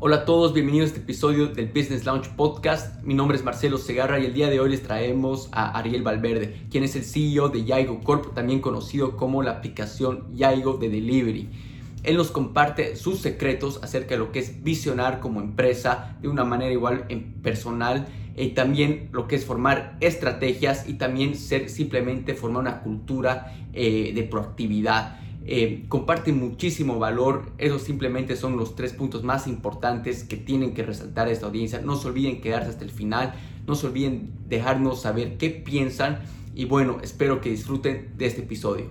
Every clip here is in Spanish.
Hola a todos, bienvenidos a este episodio del Business Launch Podcast. Mi nombre es Marcelo Segarra y el día de hoy les traemos a Ariel Valverde, quien es el CEO de Yaigo Corp, también conocido como la aplicación Yaigo de Delivery. Él nos comparte sus secretos acerca de lo que es visionar como empresa de una manera igual en personal y también lo que es formar estrategias y también ser simplemente formar una cultura eh, de proactividad. Eh, comparten muchísimo valor. Esos simplemente son los tres puntos más importantes que tienen que resaltar esta audiencia. No se olviden quedarse hasta el final. No se olviden dejarnos saber qué piensan. Y bueno, espero que disfruten de este episodio.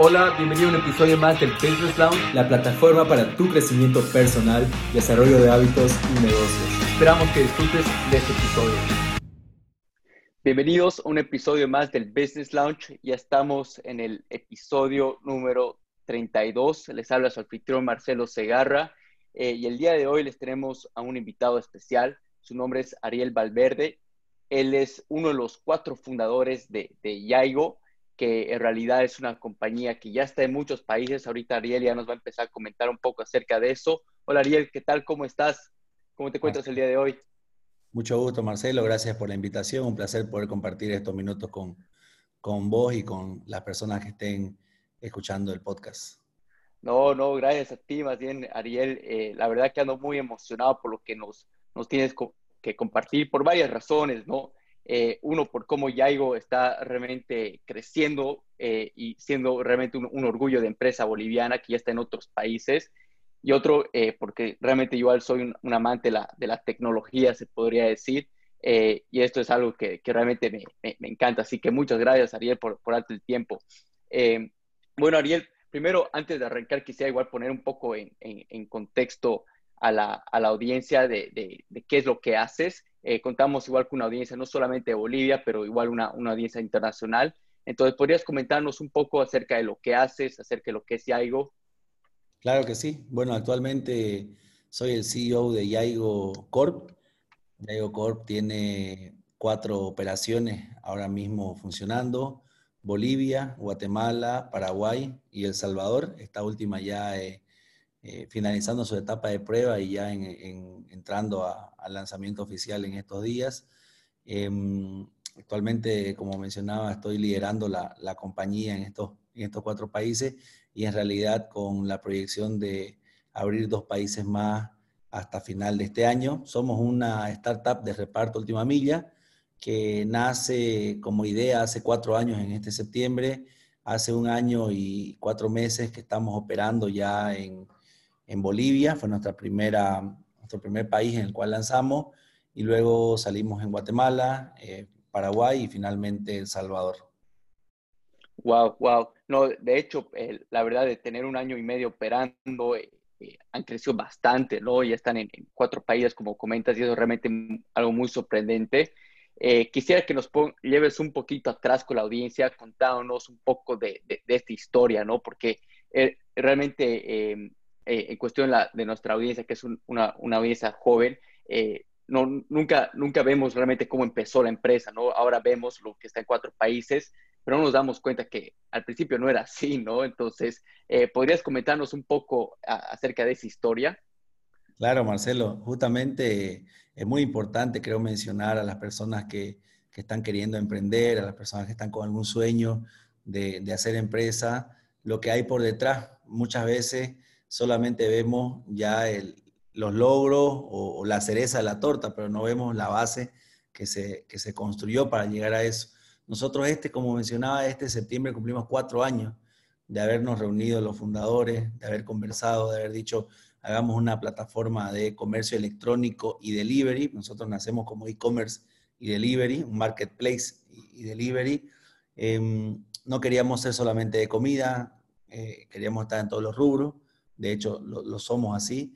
Hola, bienvenido a un episodio más del Business Lounge, la plataforma para tu crecimiento personal, desarrollo de hábitos y negocios. Esperamos que disfrutes de este episodio. Bienvenidos a un episodio más del Business Launch. Ya estamos en el episodio número 32. Les habla su anfitrión Marcelo Segarra eh, y el día de hoy les tenemos a un invitado especial. Su nombre es Ariel Valverde. Él es uno de los cuatro fundadores de, de Yaigo, que en realidad es una compañía que ya está en muchos países. Ahorita Ariel ya nos va a empezar a comentar un poco acerca de eso. Hola Ariel, ¿qué tal? ¿Cómo estás? ¿Cómo te encuentras el día de hoy? Mucho gusto, Marcelo. Gracias por la invitación. Un placer poder compartir estos minutos con, con vos y con las personas que estén escuchando el podcast. No, no, gracias a ti, más bien, Ariel. Eh, la verdad que ando muy emocionado por lo que nos, nos tienes que compartir por varias razones, ¿no? Eh, uno, por cómo Yaigo está realmente creciendo eh, y siendo realmente un, un, orgullo de empresa boliviana que ya está en otros países y otro eh, porque realmente igual soy un, amante de la, de la, tecnología, se podría decir, eh, y esto es algo que, que realmente me, me, encanta. Así que muchas gracias, Ariel, por, por darte el tiempo. Eh, bueno, Ariel, primero, antes de arrancar, quisiera igual poner un poco en, en, contexto a la, a la audiencia de, de, de, qué es lo que haces. contamos igual con una audiencia no solamente de Bolivia, pero igual una, una audiencia internacional. Entonces, ¿podrías comentarnos un poco acerca de lo que haces, acerca de lo que es Yaigo Claro que sí. Bueno, actualmente soy el CEO de Yaigo Corp. Yaigo Corp tiene cuatro operaciones ahora mismo funcionando. Bolivia, Guatemala, Paraguay y El Salvador. Esta última ya eh, eh, finalizando su etapa de prueba y ya entrando al lanzamiento oficial en estos días. Em, actualmente, como mencionaba, estoy liderando la, compañía en en estos cuatro países y en realidad con la proyección de abrir dos países más hasta final de este año. Somos una startup de reparto última milla que nace como idea hace cuatro años en este septiembre, hace un año y cuatro meses que estamos operando ya en, en Bolivia, fue nuestra primera, nuestro primer país en el cual lanzamos, y luego salimos en Guatemala, eh, Paraguay y finalmente El Salvador. Wow, wow. No, de hecho, la verdad de tener un año y medio operando, eh, eh, han crecido bastante, ¿no? Ya están en, cuatro países, como comentas, y eso es realmente algo muy sorprendente. Eh, quisiera que nos lleves un poquito atrás con la audiencia, contándonos un poco de, de, esta historia, ¿no? Porque realmente em, en cuestión la, de nuestra audiencia, que es una, una, audiencia joven, no, nunca, nunca vemos realmente cómo empezó la empresa, ¿no? Ahora vemos lo que está en cuatro países, pero nos damos cuenta que al principio no era así, ¿no? Entonces, eh, ¿podrías comentarnos un poco acerca de esa historia? Claro, Marcelo, justamente es muy importante, creo, mencionar a las personas que, que están queriendo emprender, a las personas que están con algún sueño de, de hacer empresa, lo que hay por detrás. Muchas veces solamente vemos ya el, los logros o, o, la cereza de la torta, pero no vemos la base que se, que se construyó para llegar a eso. Nosotros este, como mencionaba, este septiembre cumplimos cuatro años de habernos reunido los fundadores, de haber conversado, de haber dicho, hagamos una plataforma de comercio electrónico y delivery. Nosotros nacemos como e-commerce y delivery, un marketplace y, delivery. Em, no queríamos ser solamente de comida, eh, queríamos estar en todos los rubros, de hecho lo, somos así.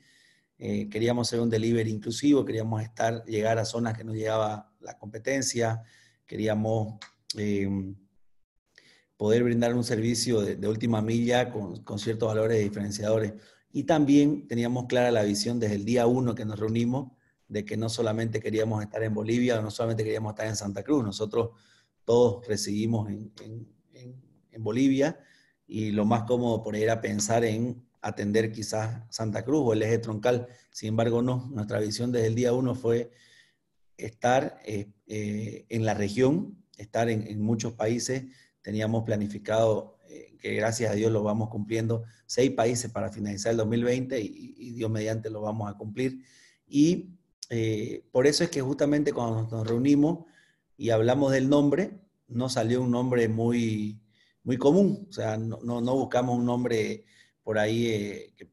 Eh, queríamos ser un delivery inclusivo, queríamos estar, llegar a zonas que no llegaba la competencia, queríamos Em, poder brindar un servicio de, última milla con, con, ciertos valores diferenciadores. Y también teníamos clara la visión desde el día uno que nos reunimos de que no solamente queríamos estar en Bolivia no solamente queríamos estar en Santa Cruz, nosotros todos residimos en, en, en, Bolivia y lo más cómodo por ahí era pensar en atender quizás Santa Cruz o el eje troncal. Sin embargo, no. Nuestra visión desde el día uno fue estar eh, eh, en la región, estar en, muchos países. Teníamos planificado, eh, que gracias a Dios lo vamos cumpliendo, seis países para finalizar el 2020 y, y Dios mediante lo vamos a cumplir. Y por eso es que justamente cuando nos reunimos y hablamos del nombre, no salió un nombre muy, muy común. O sea, no, no, buscamos un nombre por ahí que,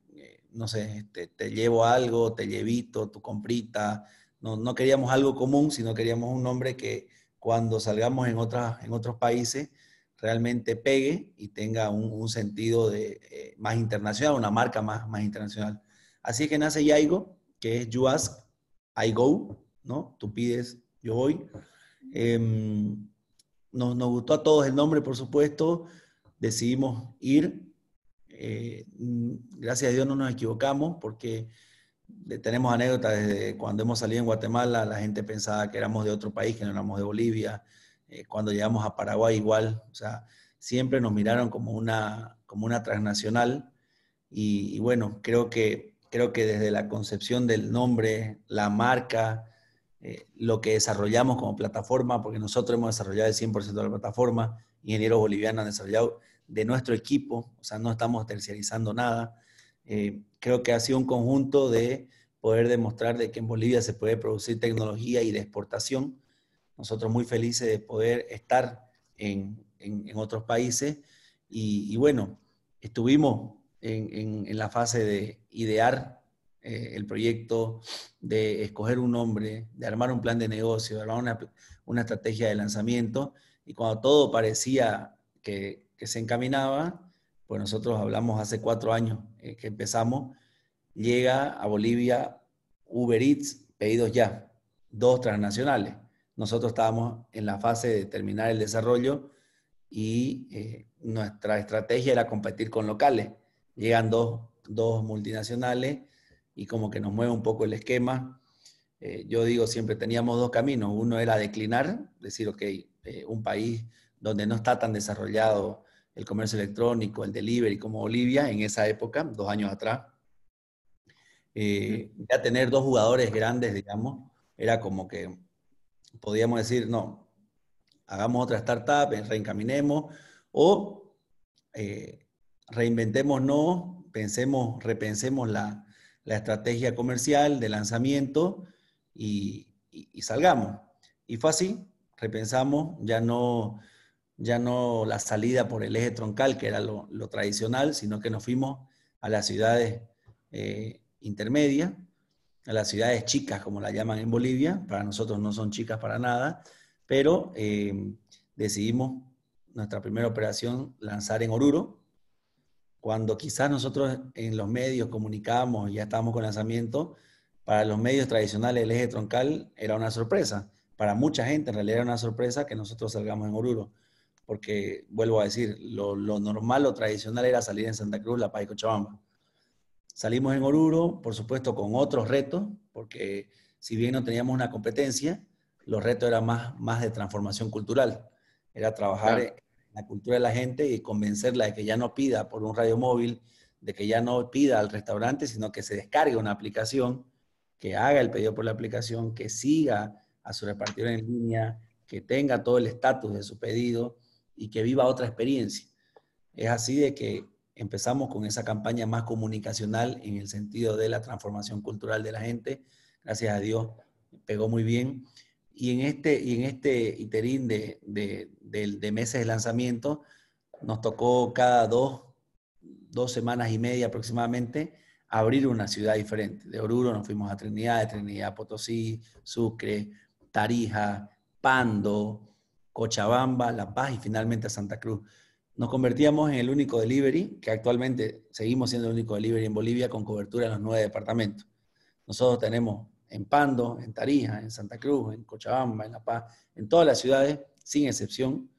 no sé, este, te llevo algo, te llevito, tu comprita, no, queríamos algo común, sino queríamos un nombre que cuando salgamos en, otras, en otros países realmente pegue y tenga un, sentido de, eh, más internacional, una marca más, más internacional. Así que nace Yaigo, que es You Ask, I Go, ¿no? Tú pides, yo voy. Em, nos, nos, gustó a todos el nombre, por supuesto. Decidimos ir. Eh, gracias a Dios no nos equivocamos porque tenemos anécdotas desde cuando hemos salido en Guatemala, la gente pensaba que éramos de otro país, que no éramos de Bolivia. Eh, cuando llegamos a Paraguay igual, o sea, siempre nos miraron como una, como una transnacional. Y, bueno, creo que, creo que desde la concepción del nombre, la marca, eh, lo que desarrollamos como plataforma, porque nosotros hemos desarrollado el 100% de la plataforma, ingenieros bolivianos han desarrollado de nuestro equipo, o sea, no estamos terciarizando nada. Eh, creo que ha sido un conjunto de poder demostrar de que en Bolivia se puede producir tecnología y de exportación. Nosotros muy felices de poder estar en, en, otros países y, bueno, estuvimos en, en, la fase de idear eh, el proyecto, de escoger un nombre, de armar un plan de negocio, de armar una, una estrategia de lanzamiento y cuando todo parecía que, que se encaminaba, pues nosotros hablamos hace cuatro años eh, que empezamos, llega a Bolivia Uber Eats, pedidos ya, dos transnacionales. Nosotros estábamos en la fase de terminar el desarrollo y eh, nuestra estrategia era competir con locales. Llegan dos, dos, multinacionales y como que nos mueve un poco el esquema. Eh, yo digo, siempre teníamos dos caminos. Uno era declinar, decir, ok, un país donde no está tan desarrollado el comercio electrónico, el delivery como Bolivia en esa época, dos años atrás. Eh, ya tener dos jugadores grandes, digamos, era como que podíamos decir, no, hagamos otra startup, reencaminemos o eh, reinventémonos, pensemos, repensemos la, la, estrategia comercial de lanzamiento y, y salgamos. Y fue así, repensamos, ya no ya no la salida por el eje troncal, que era lo, tradicional, sino que nos fuimos a las ciudades eh, intermedias, a las ciudades chicas, como la llaman en Bolivia. Para nosotros no son chicas para nada, pero eh, decidimos nuestra primera operación lanzar en Oruro, cuando quizás nosotros en los medios comunicábamos, ya estábamos con lanzamiento, para los medios tradicionales el eje troncal era una sorpresa. Para mucha gente en realidad era una sorpresa que nosotros salgamos en Oruro porque vuelvo a decir, lo, normal, lo tradicional era salir en Santa Cruz, La Paz y Cochabamba. Salimos en Oruro, por supuesto, con otros retos, porque si bien no teníamos una competencia, los retos eran más, más de transformación cultural. Era trabajar en la cultura de la gente y convencerla de que ya no pida por un radio móvil, de que ya no pida al restaurante, sino que se descargue una aplicación, que haga el pedido por la aplicación, que siga a su repartidor en línea, que tenga todo el estatus de su pedido y que viva otra experiencia. Es así de que empezamos con esa campaña más comunicacional en el sentido de la transformación cultural de la gente. Gracias a Dios pegó muy bien. Y en este, y en este iterín de, de, meses de lanzamiento, nos tocó cada dos, dos semanas y media aproximadamente abrir una ciudad diferente. De Oruro nos fuimos a Trinidad, de Trinidad a Potosí, Sucre, Tarija, Pando, Cochabamba, La Paz y finalmente a Santa Cruz. Nos convertíamos en el único delivery, que actualmente seguimos siendo el único delivery en Bolivia con cobertura en los nueve departamentos. Nosotros tenemos en Pando, en Tarija, en Santa Cruz, en Cochabamba, en La Paz, en todas las ciudades, sin excepción,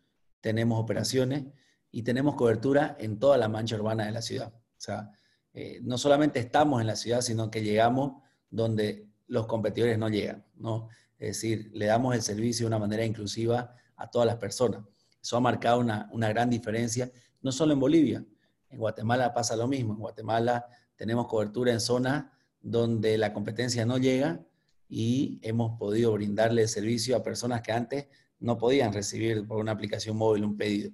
tenemos operaciones y tenemos cobertura en toda la mancha urbana de la ciudad. O sea, eh, no solamente estamos en la ciudad, sino que llegamos donde los competidores no llegan, ¿no? Es decir, le damos el servicio de una manera inclusiva a todas las personas. Eso ha marcado una, gran diferencia, no solo en Bolivia, En Guatemala pasa lo mismo. En Guatemala tenemos cobertura en zonas donde la competencia no llega y hemos podido brindarle servicio a personas que antes no podían recibir por una aplicación móvil un pedido.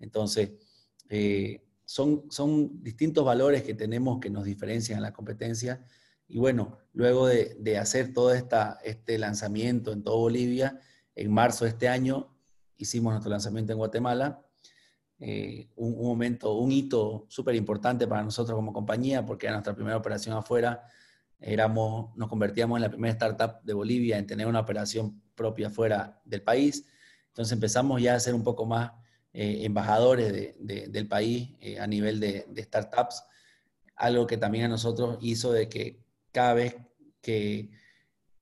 Entonces, eh, son, son distintos valores que tenemos que nos diferencian en la competencia. Y bueno, luego de, hacer todo esta, este lanzamiento en todo Bolivia, en marzo de este año hicimos nuestro lanzamiento en Guatemala. Eh, un, momento, un hito súper importante para nosotros como compañía, porque era nuestra primera operación afuera. Éramos, nos convertíamos en la primera startup de Bolivia en tener una operación propia fuera del país. Entonces empezamos ya a ser un poco más eh, embajadores del país eh, a nivel de, startups, algo que también a nosotros hizo de que cada vez que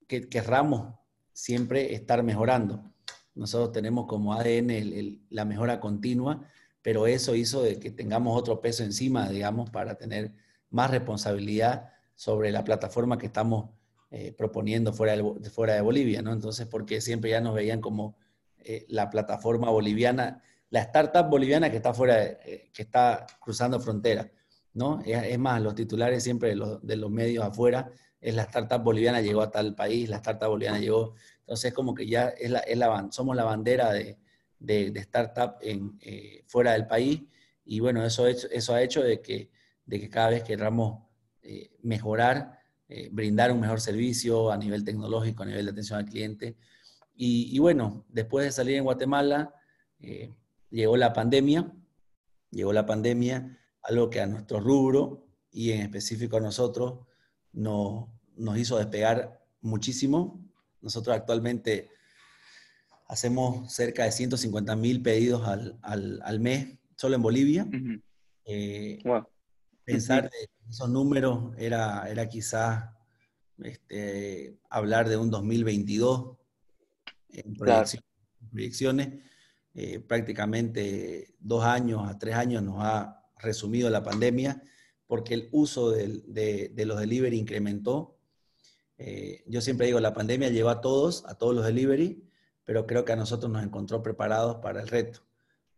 querramos siempre estar mejorando. Nosotros tenemos como ADN la mejora continua, pero eso hizo de que tengamos otro peso encima, digamos, para tener más responsabilidad sobre la plataforma que estamos eh, proponiendo fuera de, fuera de Bolivia, ¿no? Entonces, porque siempre ya nos veían como la plataforma boliviana la startup boliviana que está fuera, eh, que está cruzando frontera, ¿no? Es, más, los titulares siempre de los, de los, medios afuera es la startup boliviana llegó a tal país, la startup boliviana llegó, entonces como que ya es la, somos la bandera de, de, startup eh, fuera del país y bueno, eso, eso ha hecho de que, de que cada vez queramos eh, mejorar, brindar un mejor servicio a nivel tecnológico, a nivel de atención al cliente. Y, bueno, después de salir en Guatemala, llegó la pandemia, llegó la pandemia, algo que a nuestro rubro y en específico a nosotros nos, nos hizo despegar muchísimo. Nosotros actualmente hacemos cerca de 150 mil pedidos al, al, al, mes solo en Bolivia. Eh, pensar de esos números era, era quizás este, hablar de un 2022 en proyecciones. Eh, prácticamente dos años a tres años nos ha resumido la pandemia porque el uso de, los delivery incrementó. Eh, yo siempre digo, la pandemia llegó a todos, a todos los delivery, pero creo que a nosotros nos encontró preparados para el reto.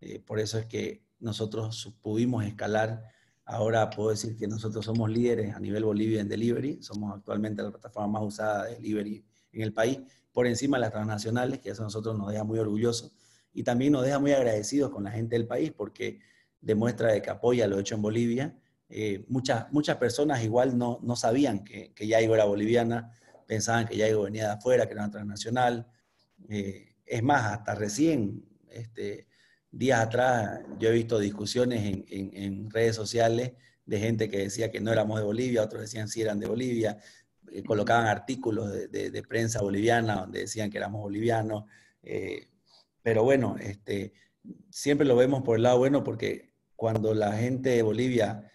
Eh, por eso es que nosotros pudimos escalar. Ahora puedo decir que nosotros somos líderes a nivel Bolivia en delivery. Somos actualmente la plataforma más usada de delivery en el país, por encima de las transnacionales, que eso a nosotros nos deja muy orgullosos y también nos deja muy agradecidos con la gente del país porque demuestra de que apoya lo hecho en Bolivia. Eh, muchas, muchas personas igual no, no sabían que, que Yaigo era boliviana, pensaban que Yaigo venía de afuera, que era una transnacional. Eh, es más, hasta recién, este, días atrás, yo he visto discusiones en, redes sociales de gente que decía que no éramos de Bolivia, otros decían sí eran de Bolivia, eh, colocaban artículos de, prensa boliviana donde decían que éramos bolivianos. Pero bueno, este, siempre lo vemos por el lado bueno porque cuando la gente de Bolivia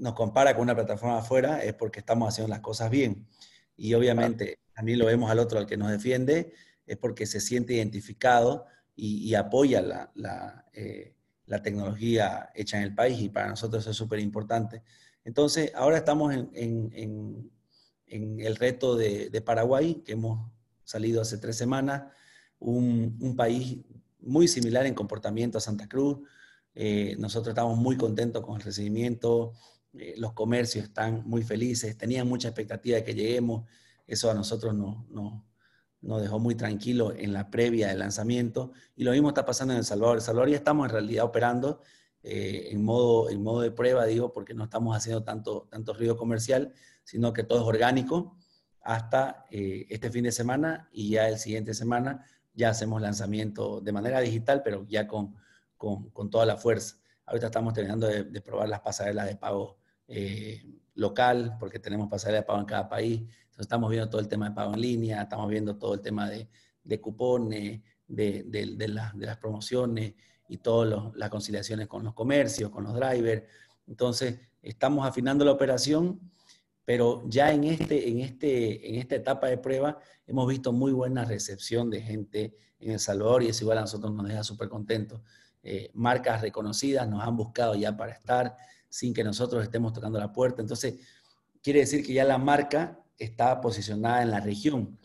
nos compara con una plataforma afuera es porque estamos haciendo las cosas bien. Y obviamente también lo vemos al otro, al que nos defiende, es porque se siente identificado y, apoya la, eh, la, tecnología hecha en el país y para nosotros es súper importante. Entonces, ahora estamos en, en, en, el reto de, de Paraguay, que hemos salido hace tres semanas un, país muy similar en comportamiento a Santa Cruz. Eh, nosotros estamos muy contentos con el recibimiento, eh, los comercios están muy felices, tenían mucha expectativa de que lleguemos, eso a nosotros nos, nos, dejó muy tranquilos en la previa del lanzamiento y lo mismo está pasando en El Salvador. El Salvador ya estamos en realidad operando eh, en, modo, en modo de prueba, digo, porque no estamos haciendo tanto, tanto ruido comercial, sino que todo es orgánico hasta este fin de semana y ya el siguiente semana ya hacemos lanzamiento de manera digital, pero ya con, con, con toda la fuerza. Ahorita estamos terminando de, probar las pasarelas de pago eh, local, porque tenemos pasarelas de pago en cada país. Entonces estamos viendo todo el tema de pago en línea, estamos viendo todo el tema de, de cupones, de, de, de las promociones y todas las conciliaciones con los comercios, con los drivers. Entonces, estamos afinando la operación pero ya en, este, en, este, en esta etapa de prueba hemos visto muy buena recepción de gente en El Salvador y eso igual a nosotros nos deja súper contentos. Eh, marcas reconocidas nos han buscado ya para estar sin que nosotros estemos tocando la puerta. Entonces, quiere decir que ya la marca está posicionada en la región.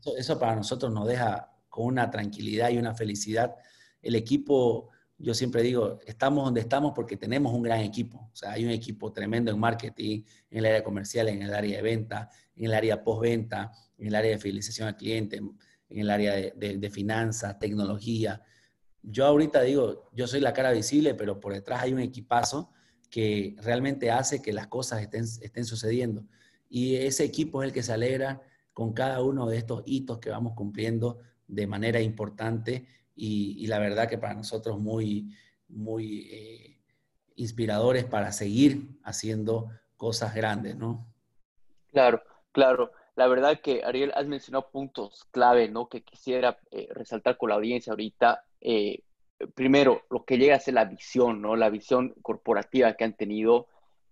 Eso, eso para nosotros nos deja con una tranquilidad y una felicidad. El equipo yo siempre digo, estamos donde estamos porque tenemos un gran equipo. O sea, hay un equipo tremendo en marketing, en el área comercial, en el área de venta, en el área postventa, en el área de fidelización al cliente, en el área de, de finanzas, tecnología. Yo ahorita digo, yo soy la cara visible, pero por detrás hay un equipazo que realmente hace que las cosas estén, estén sucediendo. Y ese equipo es el que se alegra con cada uno de estos hitos que vamos cumpliendo de manera importante y, la verdad que para nosotros muy, muy eh, inspiradores para seguir haciendo cosas grandes, ¿no? Claro, claro. La verdad que, Ariel, has mencionado puntos clave, ¿no? Que quisiera eh, resaltar con la audiencia ahorita. Eh, primero, lo que llega a ser la visión, ¿no? La visión corporativa que han tenido.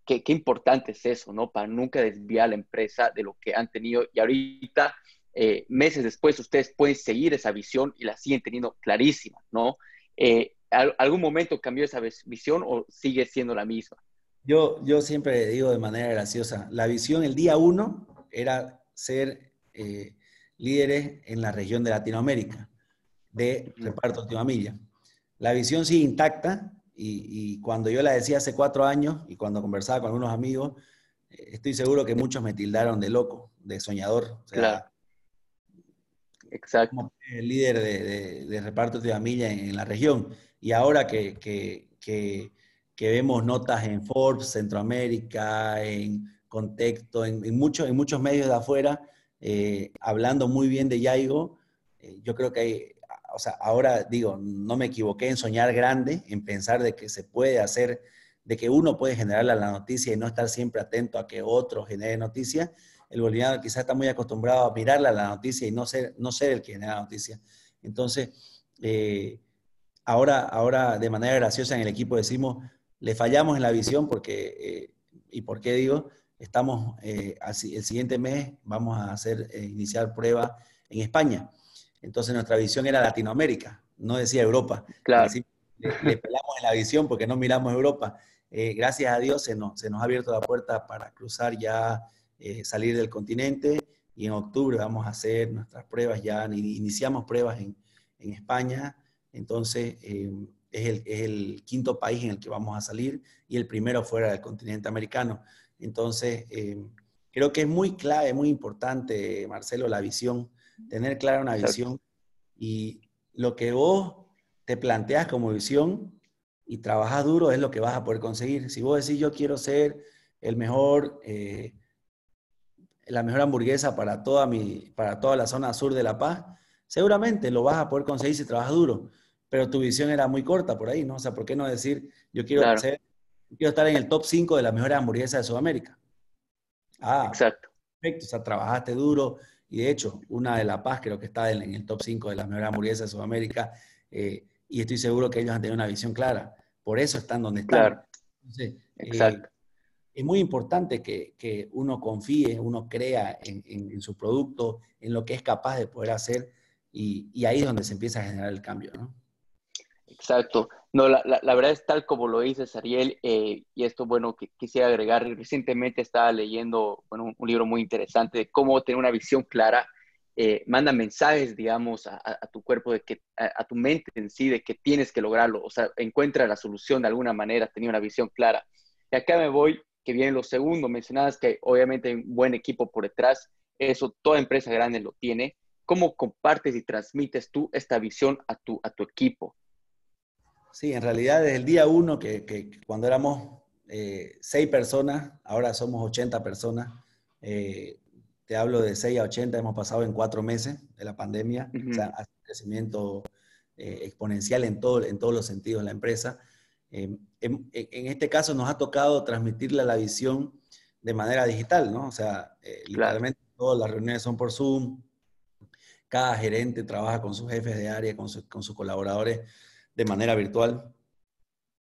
Qué, qué importante es eso, ¿no? Para nunca desviar la empresa de lo que han tenido. Y ahorita eh, meses después ustedes pueden seguir esa visión y la siguen teniendo clarísima, ¿no? Eh, ¿Algún momento cambió esa visión o sigue siendo la misma? Yo, yo siempre digo de manera graciosa, la visión el día uno era ser eh, líderes en la región de Latinoamérica, de reparto última milla. La visión sigue intacta y, y, cuando yo la decía hace cuatro años y cuando conversaba con algunos amigos, estoy seguro que muchos me tildaron de loco, de soñador. O sea, claro Exacto. el líder de, reparto de familia en, la región. Y ahora que, vemos notas en Forbes, Centroamérica, en Contexto, en, muchos, en muchos medios de afuera, eh, hablando muy bien de Yaigo, eh, yo creo que hay, o sea, ahora digo, no me equivoqué en soñar grande, en pensar de que se puede hacer, de que uno puede generar la noticia y no estar siempre atento a que otro genere noticias el boliviano quizás está muy acostumbrado a mirarle a la noticia y no ser, no ser el que genera la noticia. Entonces, eh, ahora, ahora de manera graciosa en el equipo decimos, le fallamos en la visión porque, eh, ¿y por qué digo? Estamos, eh, el siguiente mes vamos a hacer, iniciar prueba en España. Entonces nuestra visión era Latinoamérica, no decía Europa. Claro. le, pelamos en la visión porque no miramos Europa. gracias a Dios se nos, se nos ha abierto la puerta para cruzar ya eh, salir del continente y en octubre vamos a hacer nuestras pruebas, ya iniciamos pruebas en, en España, entonces eh, es, el, es, el, quinto país en el que vamos a salir y el primero fuera del continente americano. Entonces, eh, creo que es muy clave, muy importante, Marcelo, la visión, tener clara una visión y lo que vos te planteas como visión y trabajas duro es lo que vas a poder conseguir. Si vos decís yo quiero ser el mejor la mejor hamburguesa para toda, mi, para toda la zona sur de La Paz, seguramente lo vas a poder conseguir si trabajas duro, pero tu visión era muy corta por ahí, ¿no? O sea, ¿por qué no decir, yo quiero, quiero estar en el top 5 de las mejores hamburguesas de Sudamérica? Ah, exacto. Perfecto, o sea, trabajaste duro y de hecho, una de La Paz creo que está en, el top 5 de las mejores hamburguesas de Sudamérica eh, y estoy seguro que ellos han tenido una visión clara. Por eso están donde están. Claro. Eh, exacto es muy importante que, uno confíe, uno crea en, su producto, en lo que es capaz de poder hacer y, ahí es donde se empieza a generar el cambio, ¿no? Exacto. No, la, verdad es tal como lo dices, Ariel, eh, y esto, bueno, que quisiera agregar, recientemente estaba leyendo bueno, un, libro muy interesante de cómo tener una visión clara, eh, manda mensajes, digamos, a, tu cuerpo, de que, a, tu mente en sí, de que tienes que lograrlo, o sea, encuentra la solución de alguna manera, tenía una visión clara. Y acá me voy que viene lo segundo. Mencionabas que obviamente hay un buen equipo por detrás. Eso toda empresa grande lo tiene. ¿Cómo compartes y transmites tú esta visión a tu, a tu equipo? Sí, en realidad desde el día uno, que, cuando éramos eh, seis personas, ahora somos 80 personas. Eh, te hablo de 6 a 80, hemos pasado en cuatro meses de la pandemia, o sea, un crecimiento eh, exponencial en, todo, en todos los sentidos de la empresa. Em, en, este caso nos ha tocado transmitirle la visión de manera digital, ¿no? O sea, literalmente todas las reuniones son por Zoom, cada gerente trabaja con sus jefes de área, con, sus colaboradores de manera virtual.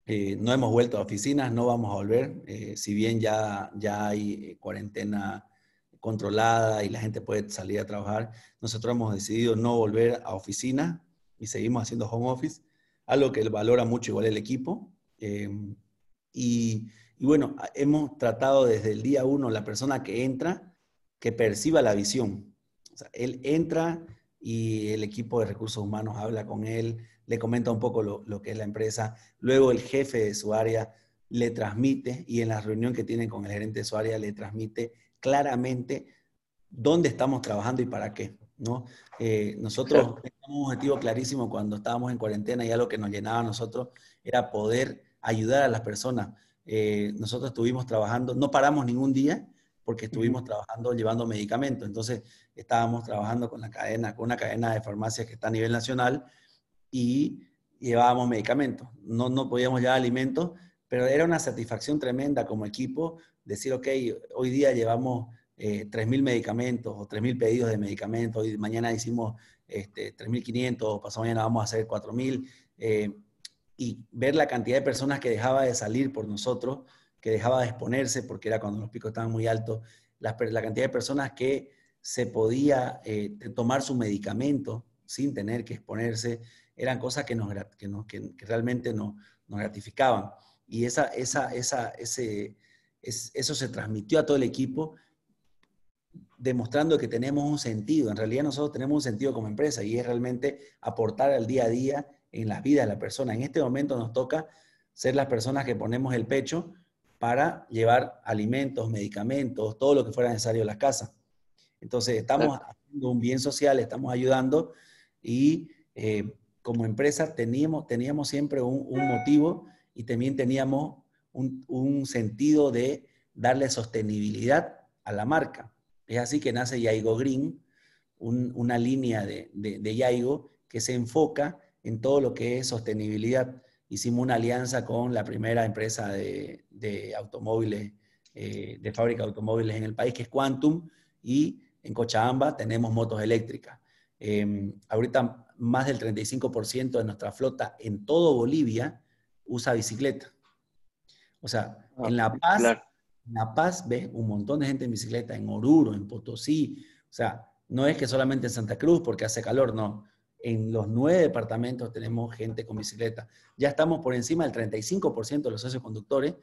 Eh, no hemos vuelto a oficinas, no vamos a volver, eh, si bien ya, ya hay cuarentena controlada y la gente puede salir a trabajar, nosotros hemos decidido no volver a oficina y seguimos haciendo home office, algo que valora mucho igual el equipo, Em, y, bueno, hemos tratado desde el día uno, la persona que entra, que perciba la visión. O él entra y el equipo de recursos humanos habla con él le comenta un poco lo, lo, que es la empresa, luego el jefe de su área le transmite y en la reunión que tienen con el gerente de su área le transmite claramente dónde estamos trabajando y para qué. ¿no? Eh, nosotros teníamos un objetivo clarísimo cuando estábamos en cuarentena y algo que nos llenaba a nosotros era poder ayudar a las personas. Eh, nosotros estuvimos trabajando, no paramos ningún día porque estuvimos trabajando llevando medicamentos. Entonces estábamos trabajando con la cadena, con una cadena de farmacias que está a nivel nacional y llevábamos medicamentos. No, no podíamos llevar alimentos, pero era una satisfacción tremenda como equipo decir, ok, hoy día llevamos eh, 3.000 medicamentos o 3.000 pedidos de medicamentos, mañana hicimos este, 3.500, pasado mañana vamos a hacer 4.000, eh, y ver la cantidad de personas que dejaba de salir por nosotros, que dejaba de exponerse, porque era cuando los picos estaban muy altos, la, cantidad de personas que se podía eh, tomar su medicamento sin tener que exponerse, eran cosas que, nos, que, que, realmente nos, nos gratificaban. Y esa, esa, esa, ese, eso se transmitió a todo el equipo, demostrando que tenemos un sentido. En realidad nosotros tenemos un sentido como empresa y es realmente aportar al día a día en la vida de la persona. En este momento nos toca ser las personas que ponemos el pecho para llevar alimentos, medicamentos, todo lo que fuera necesario a la casa. Entonces estamos haciendo un bien social, estamos ayudando y eh, como empresa teníamos, teníamos siempre un, motivo y también teníamos un, sentido de darle sostenibilidad a la marca. Es así que nace Yaigo Green, una línea de, de, Yaigo que se enfoca en todo lo que es sostenibilidad. Hicimos una alianza con la primera empresa de, automóviles, eh, de fábrica de automóviles en el país, que es Quantum, y en Cochabamba tenemos motos eléctricas. Em, ahorita más del 35% de nuestra flota en todo Bolivia usa bicicleta. O sea, ah, en La Paz, en La Paz ves un montón de gente en bicicleta, en Oruro, en Potosí. O sea, no es que solamente en Santa Cruz porque hace calor, no. En los nueve departamentos tenemos gente con bicicleta. Ya estamos por encima del 35% de los socios conductores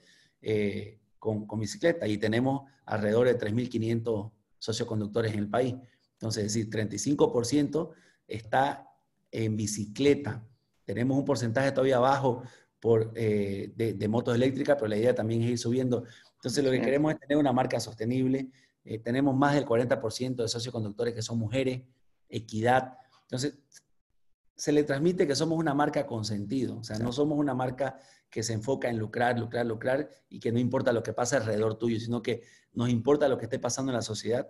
eh, con, con, bicicleta y tenemos alrededor de 3.500 socios conductores en el país. Entonces, es decir, 35% está en bicicleta. Tenemos un porcentaje todavía bajo por, eh, de, motos eléctricas, pero la idea también es ir subiendo. Entonces, lo que queremos es tener una marca sostenible. Eh, tenemos más del 40% de socios conductores que son mujeres, equidad. Entonces, se le transmite que somos una marca con sentido. O sea, no somos una marca que se enfoca en lucrar, lucrar, lucrar y que no importa lo que pasa alrededor tuyo, sino que nos importa lo que esté pasando en la sociedad,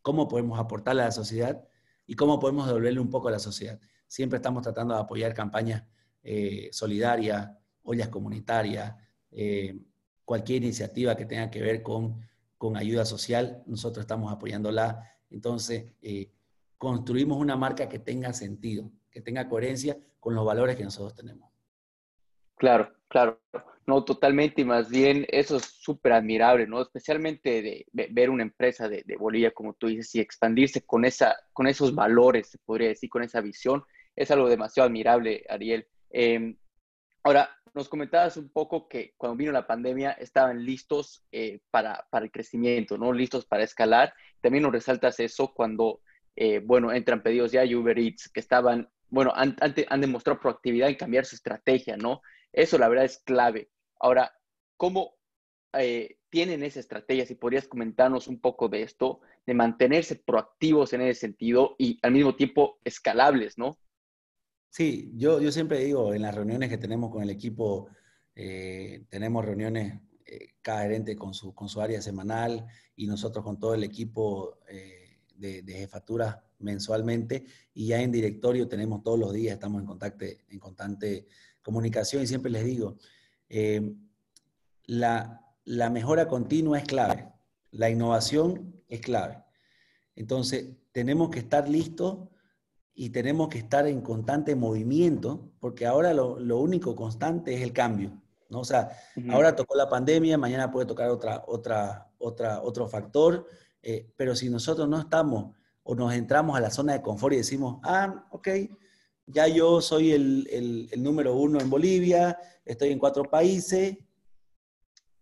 cómo podemos aportarle a la sociedad y cómo podemos devolverle un poco a la sociedad. Siempre estamos tratando de apoyar campañas eh, solidaria, ollas comunitarias, eh, cualquier iniciativa que tenga que ver con, con ayuda social, nosotros estamos apoyándola. Entonces, eh, construimos una marca que tenga sentido, que tenga coherencia con los valores que nosotros tenemos. Claro, claro. No, totalmente, y más bien eso es súper admirable, ¿no? Especialmente de, ver una empresa de, de, Bolivia, como tú dices, y expandirse con, esa, con esos valores, se podría decir, con esa visión, es algo demasiado admirable, Ariel. Em, ahora, nos comentabas un poco que cuando vino la pandemia estaban listos eh, para, para, el crecimiento, ¿no? Listos para escalar. También nos resaltas eso cuando, eh, bueno, entran pedidos ya Uber Eats, que estaban, bueno, han, han, demostrado proactividad en cambiar su estrategia, ¿no? Eso la verdad es clave. Ahora, ¿cómo eh, tienen esa estrategia? Si podrías comentarnos un poco de esto, de mantenerse proactivos en ese sentido y al mismo tiempo escalables, ¿no? Sí, yo, yo siempre digo, en las reuniones que tenemos con el equipo, eh, tenemos reuniones eh, cada gerente con su, con su área semanal y nosotros con todo el equipo eh, de, de jefatura mensualmente y ya en directorio tenemos todos los días, estamos en, contacto, en constante comunicación y siempre les digo, la, la mejora continua es clave, la innovación es clave. Entonces, tenemos que estar listos y tenemos que estar en constante movimiento, porque ahora lo, lo único constante es el cambio. ¿no? O sea, ahora tocó la pandemia, mañana puede tocar otra, otra, otra, otro factor, eh, pero si nosotros no estamos o nos entramos a la zona de confort y decimos, ah, ok, ya yo soy el, el, el número uno en Bolivia, estoy en cuatro países,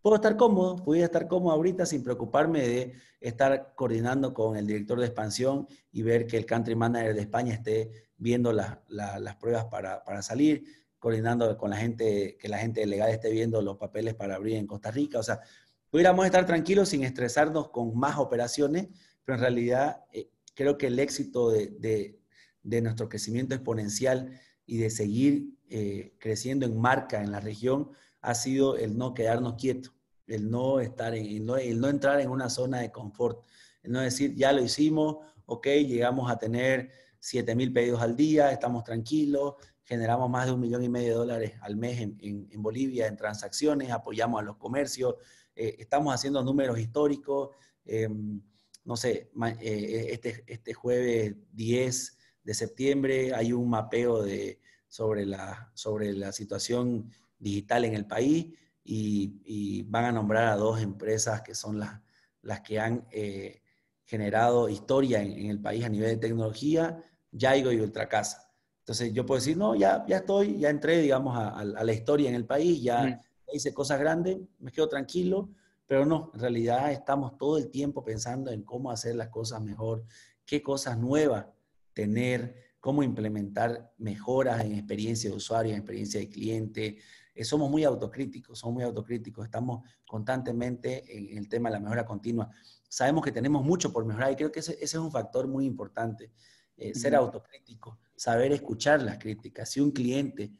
puedo estar cómodo, pudiera estar cómodo ahorita sin preocuparme de estar coordinando con el director de expansión y ver que el country manager de España esté viendo las pruebas para, para, salir, coordinando con la gente, que la gente legal esté viendo los papeles para abrir en Costa Rica. O sea, pudiéramos estar tranquilos sin estresarnos con más operaciones, pero en realidad eh, creo que el éxito de, de, nuestro crecimiento exponencial y de seguir eh, creciendo en marca en la región ha sido el no quedarnos quietos, el no, estar en, el no, entrar en una zona de confort, el no decir, ya lo hicimos, ok, llegamos a tener 7 mil pedidos al día, estamos tranquilos, generamos más de un millón y medio de dólares al mes en, en, Bolivia en transacciones, apoyamos a los comercios, eh, estamos haciendo números históricos. Em, no sé, eh, este, este jueves 10 de septiembre hay un mapeo de, sobre, la, sobre la situación digital en el país y, van a nombrar a dos empresas que son las, las que han eh, generado historia en, el país a nivel de tecnología, Yaigo y Ultracasa. Entonces yo puedo decir, no, ya, ya estoy, ya entré, digamos, a, la historia en el país, ya hice cosas grandes, me quedo tranquilo, pero no, en realidad estamos todo el tiempo pensando en cómo hacer las cosas mejor, qué cosas nuevas tener, cómo implementar mejoras en experiencia de usuario, en experiencia de cliente, eh, somos muy autocríticos, somos muy autocríticos, estamos constantemente en, el tema de la mejora continua. Sabemos que tenemos mucho por mejorar y creo que ese, es un factor muy importante, eh, ser autocrítico, saber escuchar las críticas. Si un cliente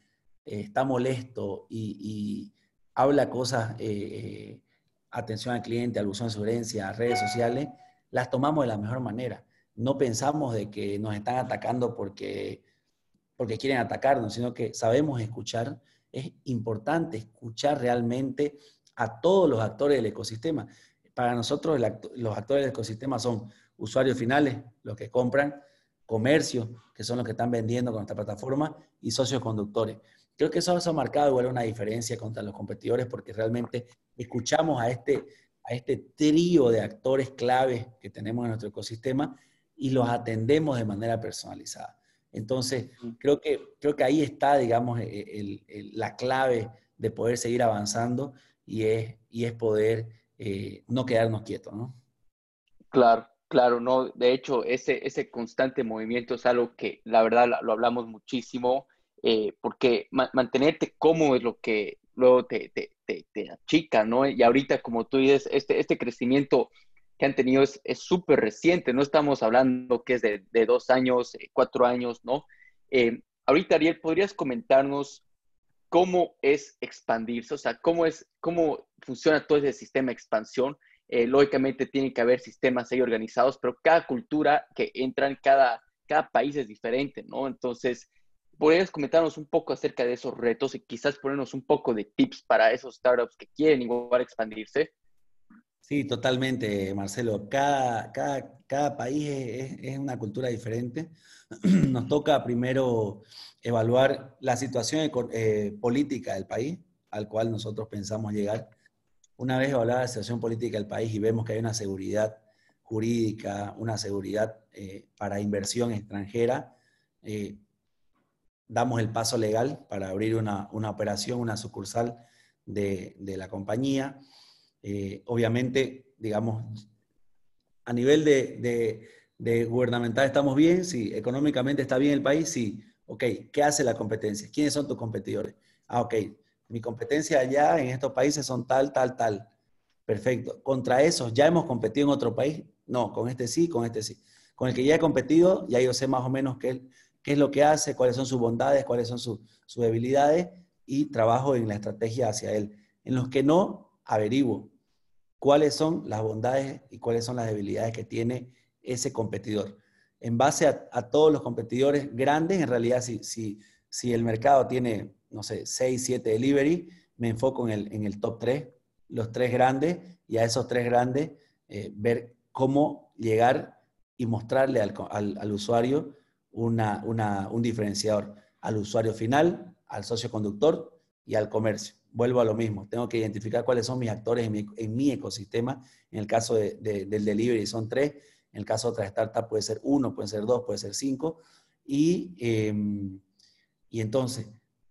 eh, está molesto y, habla cosas, atención al cliente, al uso de su herencia, redes sociales, las tomamos de la mejor manera. No pensamos de que nos están atacando porque, porque quieren atacarnos, sino que sabemos escuchar es importante escuchar realmente a todos los actores del ecosistema. Para nosotros los actores del ecosistema son usuarios finales, los que compran, comercios, que son los que están vendiendo con esta plataforma, y socios conductores. Creo que eso ha marcado igual una diferencia contra los competidores porque realmente escuchamos a este, a este trío de actores claves que tenemos en nuestro ecosistema y los atendemos de manera personalizada. Entonces, creo que, creo que ahí está, digamos, la clave de poder seguir avanzando y es, y es poder eh, no quedarnos quietos, ¿no? Claro, claro, no. De hecho, ese, ese constante movimiento es algo que la verdad lo hablamos muchísimo, eh, porque mantenerte cómodo es lo que luego te, te, te, te, achica, ¿no? Y ahorita, como tú dices, este, este crecimiento que han tenido es súper reciente, no estamos hablando que es de, dos años, eh, cuatro años, ¿no? Eh, ahorita, Ariel, ¿podrías comentarnos cómo es expandirse? O sea, cómo, es, cómo funciona todo ese sistema de expansión. Eh, lógicamente tiene que haber sistemas ahí organizados, pero cada cultura que entra en cada, cada país es diferente, ¿no? Entonces, ¿podrías comentarnos un poco acerca de esos retos y quizás ponernos un poco de tips para esos startups que quieren igual expandirse? Sí, totalmente, Marcelo. Cada, cada, cada país es, una cultura diferente. Nos toca primero evaluar la situación eh, política del país al cual nosotros pensamos llegar. Una vez evaluada la situación política del país y vemos que hay una seguridad jurídica, una seguridad eh, para inversión extranjera, eh, damos el paso legal para abrir una, una operación, una sucursal de, de la compañía eh, obviamente, digamos, a nivel de, gubernamental estamos bien, sí, económicamente está bien el país, sí, ok, ¿qué hace la competencia? ¿Quiénes son tus competidores? Ah, ok, mi competencia allá en estos países son tal, tal, tal. Perfecto. ¿Contra esos ya hemos competido en otro país? No, con este sí, con este sí. Con el que ya he competido, ya yo sé más o menos qué, qué es lo que hace, cuáles son sus bondades, cuáles son sus debilidades y trabajo en la estrategia hacia él. En los que no, averiguo cuáles son las bondades y cuáles son las debilidades que tiene ese competidor. En base a, todos los competidores grandes, en realidad, si, si, si, el mercado tiene, no sé, 6, 7 delivery, me enfoco en el, en el top 3, los tres grandes, y a esos tres grandes eh, ver cómo llegar y mostrarle al, al, usuario una, una, un diferenciador, al usuario final, al socio conductor y al comercio vuelvo a lo mismo, tengo que identificar cuáles son mis actores en mi, ecosistema. En el caso del delivery son tres, en el caso de otra startup puede ser uno, puede ser dos, puede ser cinco. Y, em, y entonces,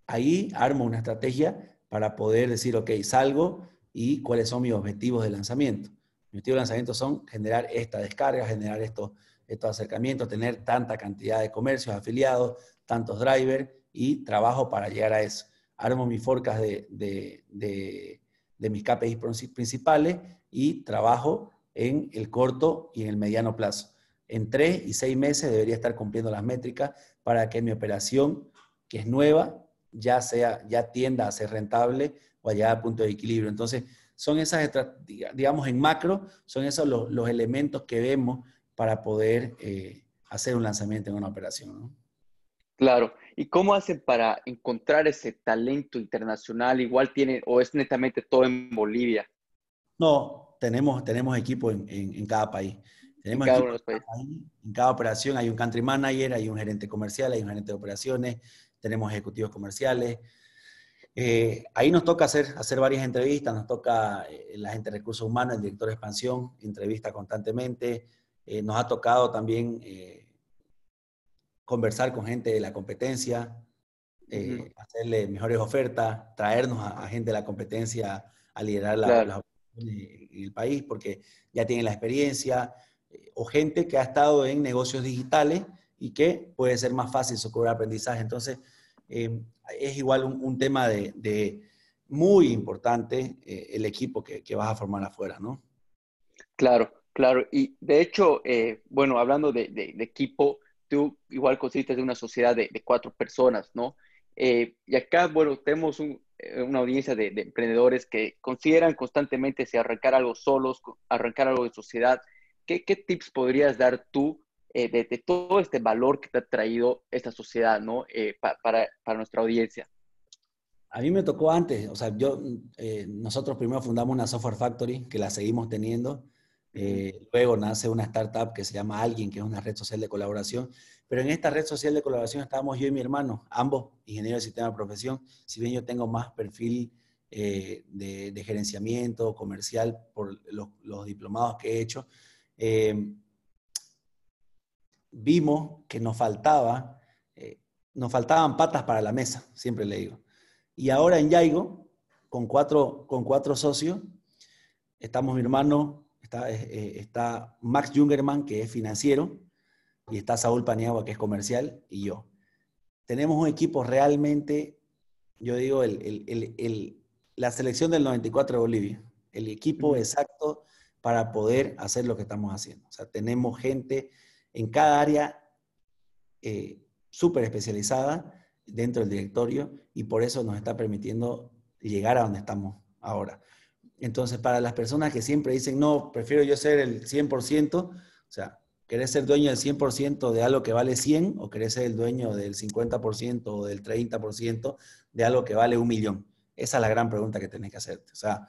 ahí armo una estrategia para poder decir, ok, salgo y cuáles son mis objetivos de lanzamiento. Mis objetivos de lanzamiento son generar esta descarga, generar estos, estos acercamientos, tener tanta cantidad de comercios afiliados, tantos drivers y trabajo para llegar a eso. Armo mi forecast de, mis KPIs principales y trabajo en el corto y en el mediano plazo. En tres y seis meses debería estar cumpliendo las métricas para que mi operación, que es nueva, ya, sea, ya tienda a ser rentable o a llegar a punto de equilibrio. Entonces, son esas, digamos, en macro, son esos los, elementos que vemos para poder eh, hacer un lanzamiento en una operación. Claro. ¿Y cómo hacen para encontrar ese talento internacional? Igual tienen, o es netamente todo en Bolivia. No, tenemos, tenemos equipo en, en, cada país. Tenemos en cada, en cada operación hay un country manager, hay un gerente comercial, hay un gerente de operaciones, tenemos ejecutivos comerciales. Eh, ahí nos toca hacer, hacer varias entrevistas, nos toca eh, la gente de recursos humanos, el director de expansión, entrevista constantemente. Eh, nos ha tocado también conversar con gente de la competencia, hacerle mejores ofertas, traernos a, gente de la competencia a liderar la, las operaciones en el país, porque ya tienen la experiencia, o gente que ha estado en negocios digitales y que puede ser más fácil su aprendizaje. Entonces, eh, es igual un, tema de, muy importante eh, el equipo que, vas a formar afuera, ¿no? Claro, claro. Y de hecho, eh, bueno, hablando de, equipo, tú igual consistes de una sociedad de, cuatro personas, ¿no? y acá, bueno, tenemos una audiencia de, emprendedores que consideran constantemente si arrancar algo solos, arrancar algo de sociedad. ¿Qué, qué tips podrías dar tú eh, de, todo este valor que te ha traído esta sociedad, ¿no? Eh, para, para, nuestra audiencia. A mí me tocó antes, o sea, yo, eh, nosotros primero fundamos una software factory que la seguimos teniendo. Luego nace una startup que se llama Alguien, que es una red social de colaboración. Pero en esta red social de colaboración estábamos yo y mi hermano, ambos ingenieros de sistema de profesión. Si bien yo tengo más perfil de, de, gerenciamiento comercial por los, diplomados que he hecho, vimos que nos faltaba, eh, nos faltaban patas para la mesa, siempre le digo. Y ahora en Yaigo, con cuatro, con cuatro socios, estamos mi hermano, está, eh, está Max Jungerman, que es financiero, y está Saúl Paniagua, que es comercial, y yo. Tenemos un equipo realmente, yo digo, la selección del 94 de Bolivia, el equipo exacto para poder hacer lo que estamos haciendo. O sea, tenemos gente en cada área eh, súper especializada dentro del directorio y por eso nos está permitiendo llegar a donde estamos ahora. Entonces, para las personas que siempre dicen, no, prefiero yo ser el 100%, o sea, ¿querés ser dueño del 100% de algo que vale 100 o querés ser el dueño del 50% o del 30% de algo que vale un millón? Esa es la gran pregunta que tenés que hacerte. O sea,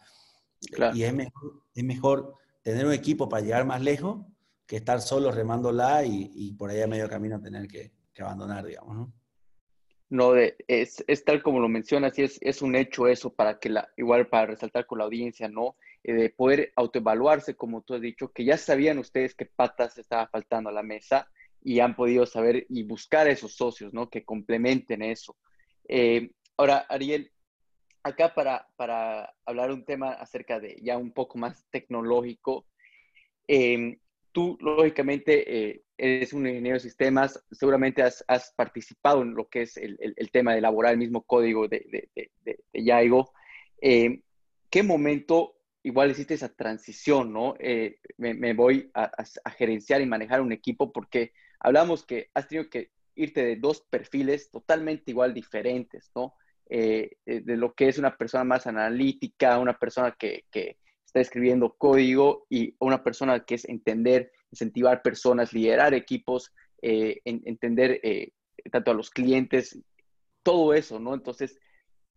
y es mejor, es mejor tener un equipo para llegar más lejos que estar solo remándola y, y por ahí a medio camino tener que, abandonar, digamos, ¿no? No, de, es, es, tal como lo mencionas y es, es, un hecho eso para que la, igual para resaltar con la audiencia, ¿no? Eh, de poder autoevaluarse, como tú has dicho, que ya sabían ustedes qué patas estaba faltando a la mesa y han podido saber y buscar esos socios, ¿no? Que complementen eso. Eh, ahora, Ariel, acá para, para hablar un tema acerca de ya un poco más tecnológico, eh, tú, lógicamente, eres un ingeniero de sistemas, seguramente has, participado en lo que es el, tema de elaborar el mismo código de, de, de, Yaigo. Eh, ¿Qué momento igual hiciste esa transición, no? Eh, me, voy a, gerenciar y manejar un equipo porque hablamos que has tenido que irte de dos perfiles totalmente igual diferentes, ¿no? de lo que es una persona más analítica, una persona que, que está escribiendo código y una persona que es entender, incentivar personas, liderar equipos, eh, entender eh, tanto a los clientes, todo eso, ¿no? Entonces,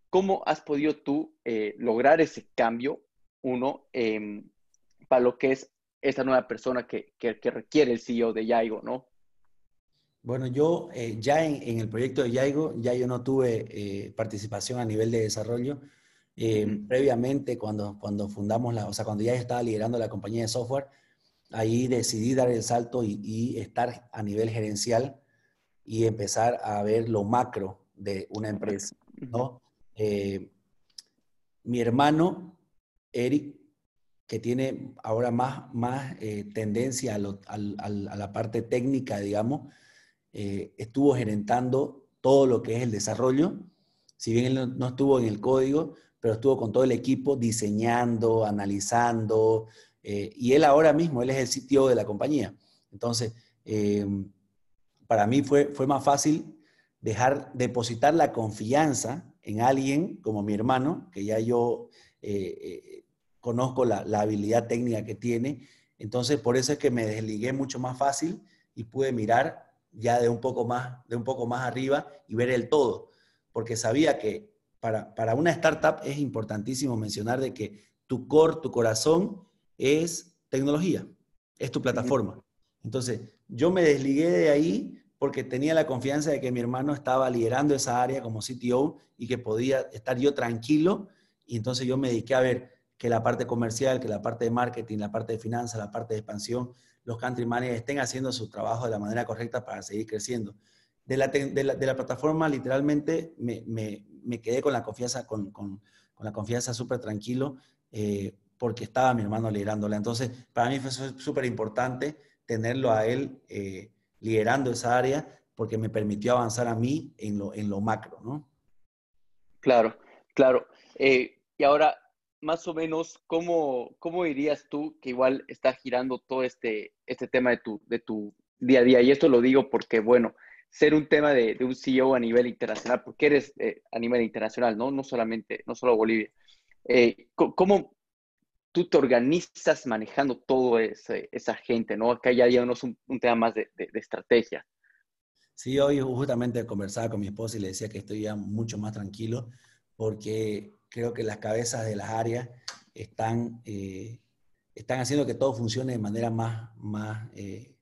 ¿cómo has podido tú eh, lograr ese cambio, uno, em, para lo que es esta nueva persona que, requiere el CEO de Yaigo, ¿no? Bueno, yo ya en, en, el proyecto de Yaigo, ya yo no tuve participación a nivel de desarrollo, eh, previamente, cuando, cuando fundamos la, o sea, cuando ya estaba liderando la compañía de software, ahí decidí dar el salto y, estar a nivel gerencial y empezar a ver lo macro de una empresa, ¿no? Eh, mi hermano Eric, que tiene ahora más, más eh, tendencia a, la parte técnica, digamos, eh, estuvo gerentando todo lo que es el desarrollo. Si bien él no, estuvo en el código, pero estuvo con todo el equipo diseñando, analizando, eh, y él ahora mismo, él es el sitio de la compañía. Entonces, para mí fue, fue más fácil dejar, depositar la confianza en alguien como mi hermano, que ya yo conozco la, habilidad técnica que tiene. Entonces, por eso es que me desligué mucho más fácil y pude mirar ya de un poco más, de un poco más arriba y ver el todo. Porque sabía que para, para una startup es importantísimo mencionar de que tu core, tu corazón es tecnología, es tu plataforma. Entonces, yo me desligué de ahí porque tenía la confianza de que mi hermano estaba liderando esa área como CTO y que podía estar yo tranquilo. Y entonces yo me dediqué a ver, que la parte comercial, que la parte de marketing, la parte de finanzas, la parte de expansión, los country managers estén haciendo su trabajo de la manera correcta para seguir creciendo. De la, de la, plataforma, literalmente, me, me, me, quedé con la confianza, con, con, con la confianza súper tranquilo, eh, porque estaba mi hermano liderándola. Entonces, para mí fue súper importante tenerlo a él eh, liderando esa área, porque me permitió avanzar a mí en lo, en lo macro, ¿no? Claro, claro. Eh, y ahora, más o menos, ¿cómo, cómo dirías tú que igual está girando todo este, este tema de tu, de tu día a día? Y esto lo digo porque, bueno, ser un tema de, un CEO a nivel internacional, porque eres eh, a nivel internacional, ¿no? No solamente, no solo Bolivia. Eh, ¿Cómo tú te organizas manejando toda esa gente, ¿no? Acá ya llevamos un, un tema más de, de, estrategia. Sí, hoy justamente conversaba con mi esposa y le decía que estoy ya mucho más tranquilo porque creo que las cabezas de las áreas están, eh, están haciendo que todo funcione de manera más, más, eh,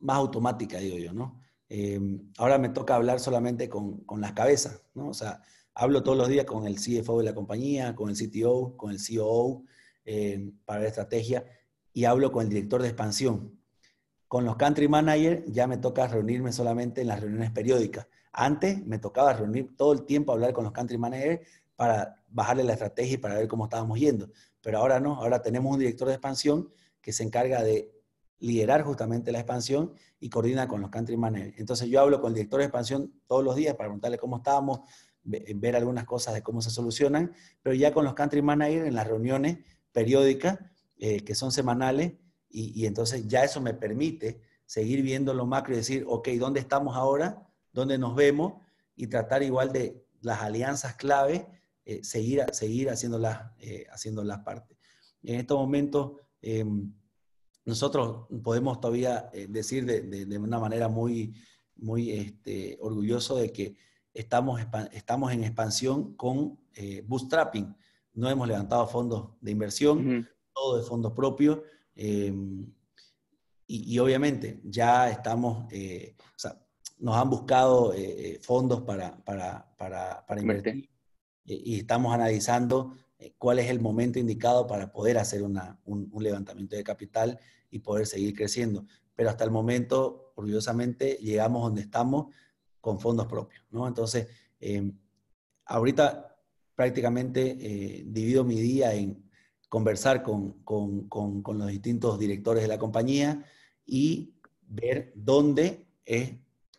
más automática, digo yo, ¿no? Eh, ahora me toca hablar solamente con, con, las cabezas, ¿no? O sea, hablo todos los días con el CFO de la compañía, con el CTO, con el COO para la estrategia y hablo con el director de expansión. Con los country managers ya me toca reunirme solamente en las reuniones periódicas. Antes me tocaba reunir todo el tiempo, hablar con los country managers para bajarle la estrategia y para ver cómo estábamos yendo. Pero ahora no, ahora tenemos un director de expansión que se encarga de liderar justamente la expansión y coordina con los country managers. Entonces yo hablo con el director de expansión todos los días para preguntarle cómo estábamos, ver algunas cosas de cómo se solucionan, pero ya con los country managers en las reuniones periódicas, eh, que son semanales, y, y, entonces ya eso me permite seguir viendo lo macro y decir, ok, ¿dónde estamos ahora? ¿Dónde nos vemos? Y tratar igual de las alianzas clave eh, seguir, seguir haciéndolas, eh, las partes. En estos momentos, em, nosotros podemos todavía eh, decir de, de, una manera muy, muy este, orgulloso de que estamos, estamos en expansión con bootstrapping. No hemos levantado fondos de inversión, todo de fondos propios. Em, y, y, obviamente ya estamos, o sea, nos han buscado fondos para, para, para, para invertir y estamos analizando eh, cuál es el momento indicado para poder hacer un, levantamiento de capital y poder seguir creciendo. Pero hasta el momento, orgullosamente, llegamos donde estamos con fondos propios. ¿no? Entonces, eh, ahorita prácticamente eh, divido mi día en conversar con, con, los distintos directores de la compañía y ver dónde es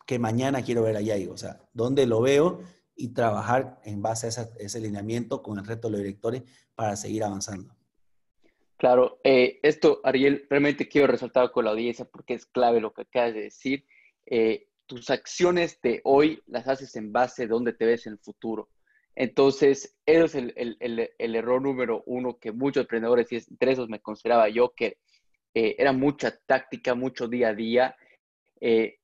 que mañana quiero ver a Yaigo, o sea, dónde lo veo y trabajar en base a ese alineamiento con el resto de los directores para seguir avanzando. Claro, eh, esto, Ariel, realmente quiero resaltar con la audiencia porque es clave lo que acabas de decir. Eh, tus acciones de hoy las haces en base de dónde te ves en el futuro. Entonces, eso es el, el, el, error número uno que muchos emprendedores, y entre esos me consideraba yo, que eh, era mucha táctica, mucho día a día,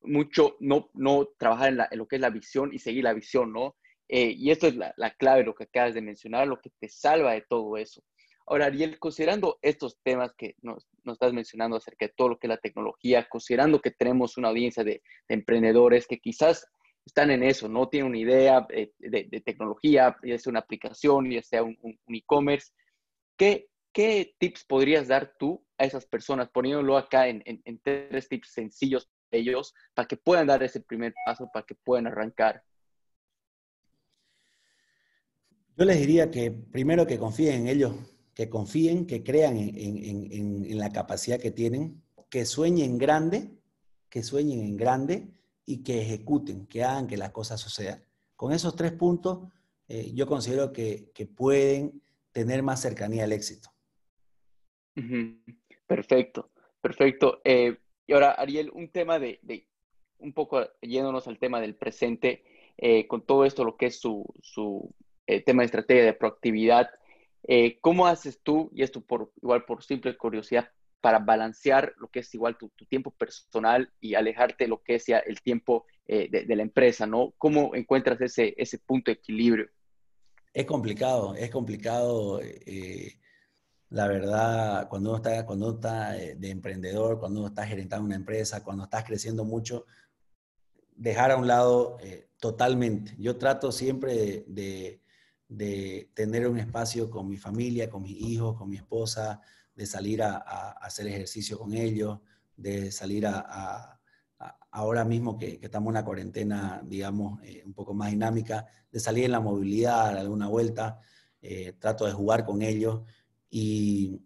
mucho no, no trabajar en, lo que es la visión y seguir la visión, ¿no? Eh, y esto es la, clave, lo que acabas de mencionar, lo que te salva de todo eso. Ahora, Ariel, considerando estos temas que nos, estás mencionando acerca de todo lo que es la tecnología, considerando que tenemos una audiencia de, emprendedores que quizás están en eso, no tienen una idea de, tecnología, ya sea una aplicación, ya sea un, e-commerce, ¿qué, tips podrías dar tú a esas personas, poniéndolo acá en, en tres tips sencillos ellos, para que puedan dar ese primer paso, para que puedan arrancar? Yo les diría que primero que confíen en ellos, que confíen, que crean en, la capacidad que tienen, que sueñen grande, que sueñen en grande y que ejecuten, que hagan que las cosas sucedan. Con esos tres puntos, eh, yo considero que, pueden tener más cercanía al éxito. Perfecto, perfecto. Eh, y ahora, Ariel, un tema de, un poco yéndonos al tema del presente, eh, con todo esto, lo que es su, su tema de estrategia de proactividad, ¿Cómo haces tú, y esto por, igual por simple curiosidad, para balancear lo que es igual tu, tiempo personal y alejarte de lo que sea el tiempo eh, de, la empresa, ¿no? ¿Cómo encuentras ese, ese punto de equilibrio? Es complicado, es complicado. Eh, la verdad, cuando uno está, cuando está de emprendedor, cuando uno está gerentando una empresa, cuando estás creciendo mucho, dejar a un lado totalmente. Yo trato siempre de de tener un espacio con mi familia, con mis hijos, con mi esposa, de salir a, hacer ejercicio con ellos, de salir a, ahora mismo que, estamos en una cuarentena, digamos, eh, un poco más dinámica, de salir en la movilidad, alguna vuelta, eh, trato de jugar con ellos y,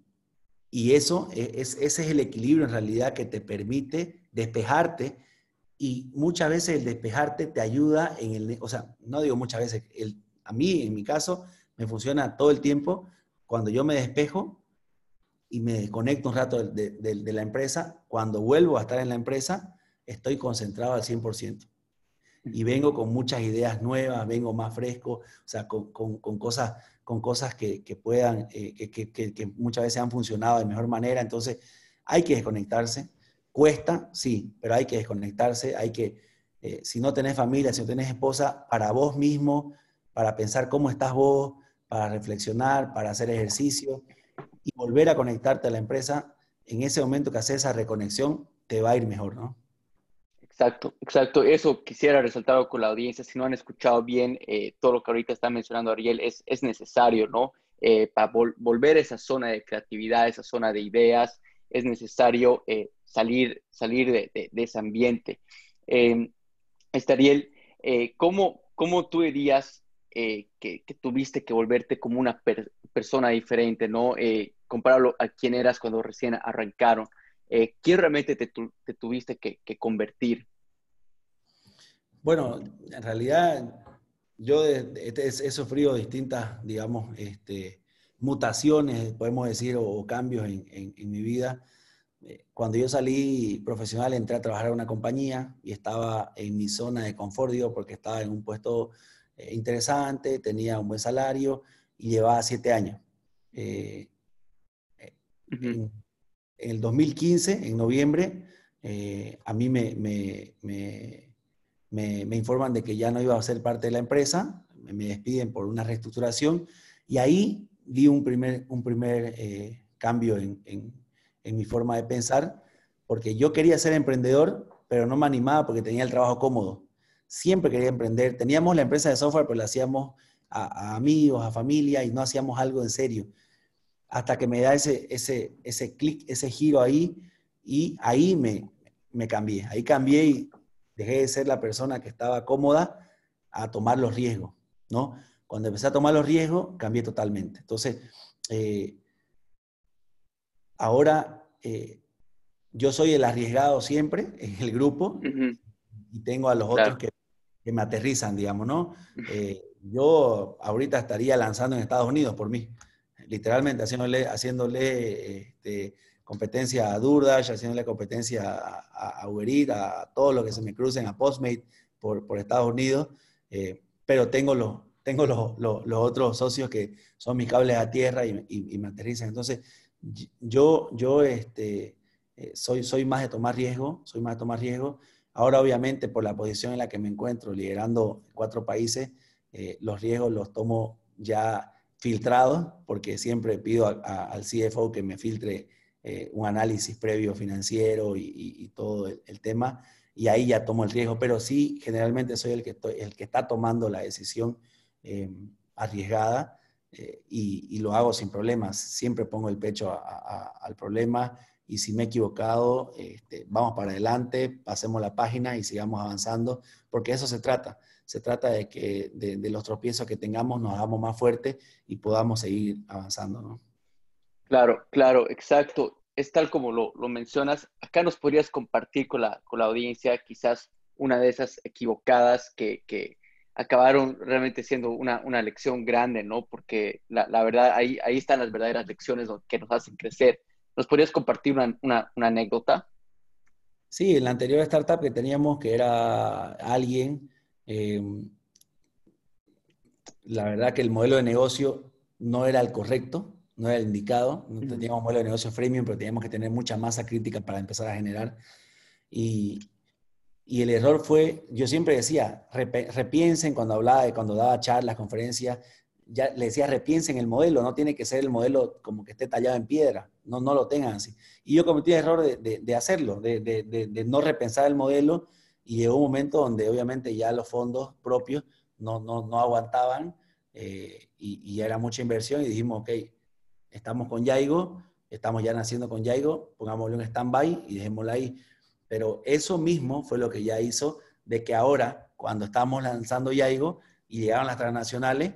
y eso, es, ese es el equilibrio en realidad que te permite despejarte y muchas veces el despejarte te ayuda en el, o sea, no digo muchas veces, el a mí, en mi caso, me funciona todo el tiempo. Cuando yo me despejo y me desconecto un rato de, la empresa, cuando vuelvo a estar en la empresa, estoy concentrado al 100%. Y vengo con muchas ideas nuevas, vengo más fresco, o sea, con, cosas, con cosas que, puedan, eh, que, muchas veces han funcionado de mejor manera. Entonces, hay que desconectarse. Cuesta, sí, pero hay que desconectarse. Hay que, eh, si no tenés familia, si no tenés esposa, para vos mismo, para pensar cómo estás vos, para reflexionar, para hacer ejercicio y volver a conectarte a la empresa, en ese momento que haces esa reconexión, te va a ir mejor, ¿no? Exacto, exacto. Eso quisiera resaltar con la audiencia. Si no han escuchado bien eh, todo lo que ahorita está mencionando Ariel, es, es necesario, ¿no? Eh, para volver a esa zona de creatividad, esa zona de ideas, es necesario eh, salir, salir de, ese ambiente. este Ariel, ¿cómo, ¿cómo tú dirías que, tuviste que volverte como una persona diferente, ¿no? Eh, compararlo a quién eras cuando recién arrancaron. Eh, ¿Quién realmente te, tuviste que, convertir? Bueno, en realidad yo he, sufrido distintas, digamos, este, mutaciones, podemos decir, o, cambios en, mi vida. Cuando yo salí profesional, entré a trabajar en una compañía y estaba en mi zona de confort, porque estaba en un puesto eh, interesante, tenía un buen salario y llevaba siete años. Eh, eh, en, el 2015, en noviembre, a mí me, me, me, informan de que ya no iba a ser parte de la empresa, me despiden por una reestructuración y ahí vi un primer, un primer cambio en, en, en mi forma de pensar, porque yo quería ser emprendedor, pero no me animaba porque tenía el trabajo cómodo siempre quería emprender. Teníamos la empresa de software, pero la hacíamos a, amigos, a familia y no hacíamos algo en serio. Hasta que me da ese, ese, ese clic, ese giro ahí y ahí me, me cambié. Ahí cambié y dejé de ser la persona que estaba cómoda a tomar los riesgos, ¿no? Cuando empecé a tomar los riesgos, cambié totalmente. Entonces, eh, ahora eh, yo soy el arriesgado siempre en el grupo y tengo a los otros que que me aterrizan, digamos, ¿no? Eh, yo ahorita estaría lanzando en Estados Unidos por mí, literalmente haciéndole, haciéndole este, competencia a DoorDash, haciéndole competencia a, a, Uber Eats, a todos los que se me crucen, a Postmate por, Estados Unidos, eh, pero tengo, los, tengo los, los, otros socios que son mis cables a tierra y, y, me aterrizan. Entonces, yo, yo este, eh, soy, soy más de tomar riesgo, soy más de tomar riesgo, Ahora, obviamente, por la posición en la que me encuentro, liderando cuatro países, eh, los riesgos los tomo ya filtrados, porque siempre pido al CFO que me filtre eh, un análisis previo financiero y, todo el, tema, y ahí ya tomo el riesgo, pero sí, generalmente soy el que, el que está tomando la decisión eh, arriesgada y, lo hago sin problemas. Siempre pongo el pecho al problema y si me he equivocado, este, vamos para adelante, pasemos la página y sigamos avanzando, porque eso se trata. Se trata de que de, los tropiezos que tengamos nos hagamos más fuertes y podamos seguir avanzando, ¿no? Claro, claro, exacto. Es tal como lo, lo mencionas. Acá nos podrías compartir con la, con la audiencia quizás una de esas equivocadas que, que acabaron realmente siendo una, una, lección grande, ¿no? Porque la, la, verdad, ahí, ahí están las verdaderas lecciones que nos hacen crecer. ¿Nos podrías compartir una, una, una anécdota? Sí, en la anterior startup que teníamos, que era alguien, eh, la verdad que el modelo de negocio no era el correcto, no era el indicado. No teníamos modelo de negocio freemium, pero teníamos que tener mucha masa crítica para empezar a generar. Y, y el error fue, yo siempre decía, repiensen cuando hablaba, de, cuando daba charlas, conferencias, ya le decía, repiensen el modelo, no tiene que ser el modelo como que esté tallado en piedra, no, no lo tengan así. Y yo cometí el error de, de, hacerlo, de, de, no repensar el modelo y llegó un momento donde obviamente ya los fondos propios no, no, no aguantaban eh, y, y, era mucha inversión y dijimos, ok, estamos con Yaigo, estamos ya naciendo con Yaigo, pongámosle un stand-by y dejémoslo ahí. Pero eso mismo fue lo que ya hizo de que ahora, cuando estamos lanzando Yaigo y llegaron las transnacionales,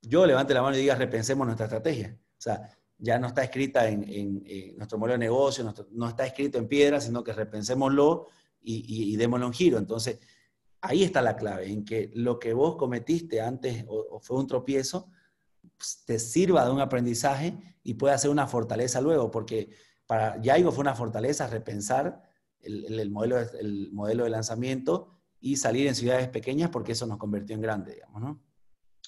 yo levante la mano y diga, repensemos nuestra estrategia. O sea, ya no está escrita en, en, nuestro modelo de negocio, no está escrito en piedra, sino que repensémoslo y, y, y, un giro. Entonces, ahí está la clave, en que lo que vos cometiste antes o, fue un tropiezo, pues, te sirva de un aprendizaje y pueda ser una fortaleza luego, porque para Yaigo fue una fortaleza repensar el, el, modelo, el modelo de lanzamiento y salir en ciudades pequeñas porque eso nos convirtió en grande, digamos, ¿no?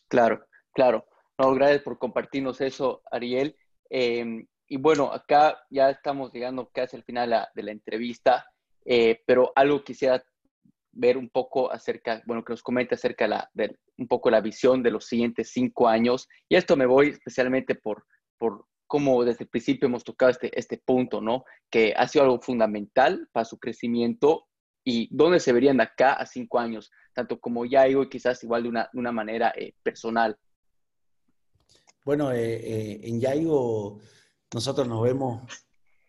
Claro. Claro, no, gracias por compartirnos eso, Ariel. Eh, y bueno, acá ya estamos llegando casi al final de la entrevista, eh, pero algo quisiera ver un poco acerca, bueno, que nos comente acerca de un poco la visión de los siguientes cinco años. Y esto me voy especialmente por, por cómo desde el principio hemos tocado este, este punto, ¿no? Que ha sido algo fundamental para su crecimiento y dónde se verían acá a cinco años, tanto como ya digo, y quizás igual de una, una manera eh, personal. Bueno, eh, eh, en Yaigo nosotros nos vemos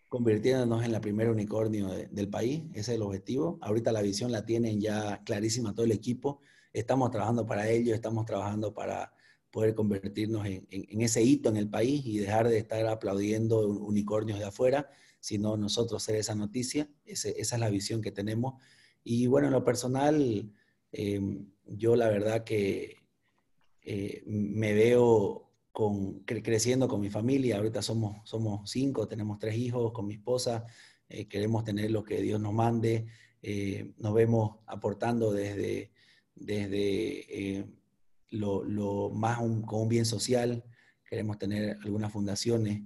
convirtiéndonos en la primera unicornio de, del país, ese es el objetivo. Ahorita la visión la tienen ya clarísima todo el equipo, estamos trabajando para ello, estamos trabajando para poder convertirnos en, ese hito en el país y dejar de estar aplaudiendo unicornios de afuera, sino nosotros ser esa noticia, esa es la visión que tenemos. Y bueno, en lo personal, eh, yo la verdad que eh, me veo creciendo con mi familia. Ahorita somos, somos cinco, tenemos tres hijos con mi esposa. Eh, queremos tener lo que Dios nos mande. Eh, nos vemos aportando desde, desde eh, lo, más con un bien social. Queremos tener algunas fundaciones.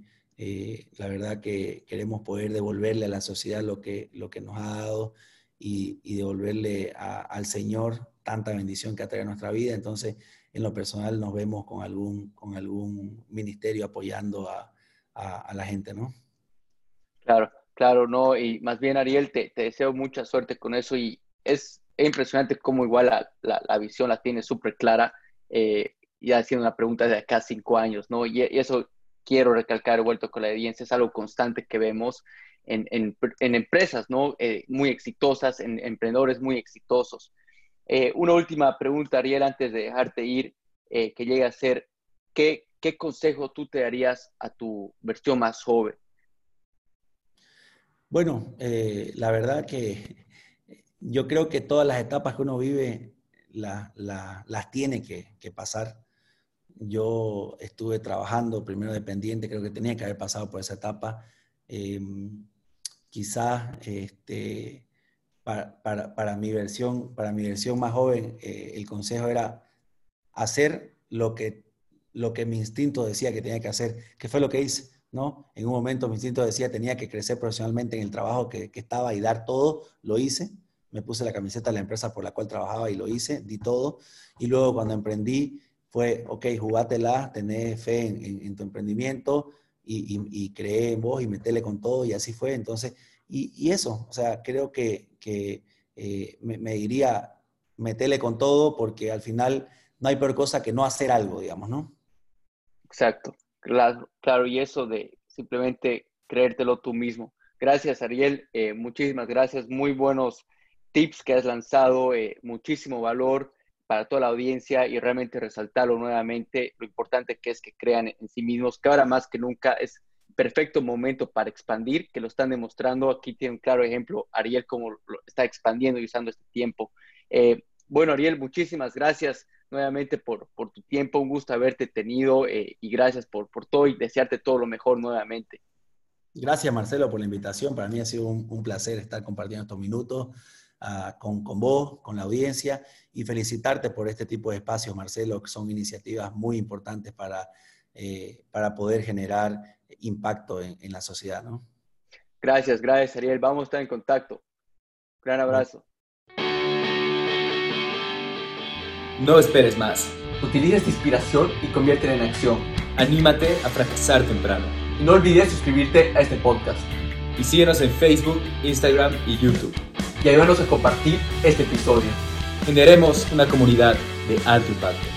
La verdad que queremos poder devolverle a la sociedad lo que, lo que nos ha dado y, devolverle al Señor tanta bendición que ha traído a nuestra vida. Entonces, en lo personal nos vemos con algún, con algún ministerio apoyando a, la gente, ¿no? Claro, claro, no, y más bien Ariel, te, deseo mucha suerte con eso y es, es impresionante cómo igual la, la, visión la tiene súper clara, eh, ya haciendo una pregunta de acá cinco años, ¿no? Y, y, eso quiero recalcar, vuelto con la evidencia, es algo constante que vemos en, en, en empresas, ¿no? Eh, muy exitosas, en emprendedores muy exitosos. Eh, una última pregunta, Ariel, antes de dejarte ir, eh, que llegue a ser, ¿qué, ¿qué consejo tú te darías a tu versión más joven? Bueno, eh, la verdad que yo creo que todas las etapas que uno vive la, la, las tiene que, pasar. Yo estuve trabajando primero dependiente, creo que tenía que haber pasado por esa etapa. Eh, quizás este, para, para, para, mi versión, para mi versión más joven, eh, el consejo era hacer lo que, lo que mi instinto decía que tenía que hacer, que fue lo que hice, ¿no? En un momento mi instinto decía tenía que crecer profesionalmente en el trabajo que, que estaba y dar todo, lo hice. Me puse la camiseta de la empresa por la cual trabajaba y lo hice, di todo. Y luego cuando emprendí fue, ok, jugátela, tener fe en, en, en tu emprendimiento y, y, y creé en vos y metele con todo y así fue. Entonces, y, eso, o sea, creo que, que eh, me, me, diría, metele con todo porque al final no hay peor cosa que no hacer algo, digamos, ¿no? Exacto, claro, claro, y eso de simplemente creértelo tú mismo. Gracias, Ariel, eh, muchísimas gracias, muy buenos tips que has lanzado, eh, muchísimo valor para toda la audiencia y realmente resaltarlo nuevamente, lo importante que es que crean en sí mismos, que ahora más que nunca es perfecto momento para expandir, que lo están demostrando. Aquí tiene un claro ejemplo, Ariel, cómo lo está expandiendo y usando este tiempo. Eh, bueno, Ariel, muchísimas gracias nuevamente por, por tu tiempo. Un gusto haberte tenido eh, y gracias por, por todo y desearte todo lo mejor nuevamente. Gracias, Marcelo, por la invitación. Para mí ha sido un, placer estar compartiendo estos minutos uh, con, con, vos, con la audiencia y felicitarte por este tipo de espacios, Marcelo, que son iniciativas muy importantes para, eh, para poder generar impacto en, en, la sociedad. ¿no? Gracias, gracias, Ariel. Vamos a estar en contacto. Gran abrazo. No esperes más. Utiliza esta inspiración y conviértela en acción. Anímate a fracasar temprano. Y no olvides suscribirte a este podcast. Y síguenos en Facebook, Instagram y YouTube. Y ayúdanos a compartir este episodio. Generemos una comunidad de alto impacto.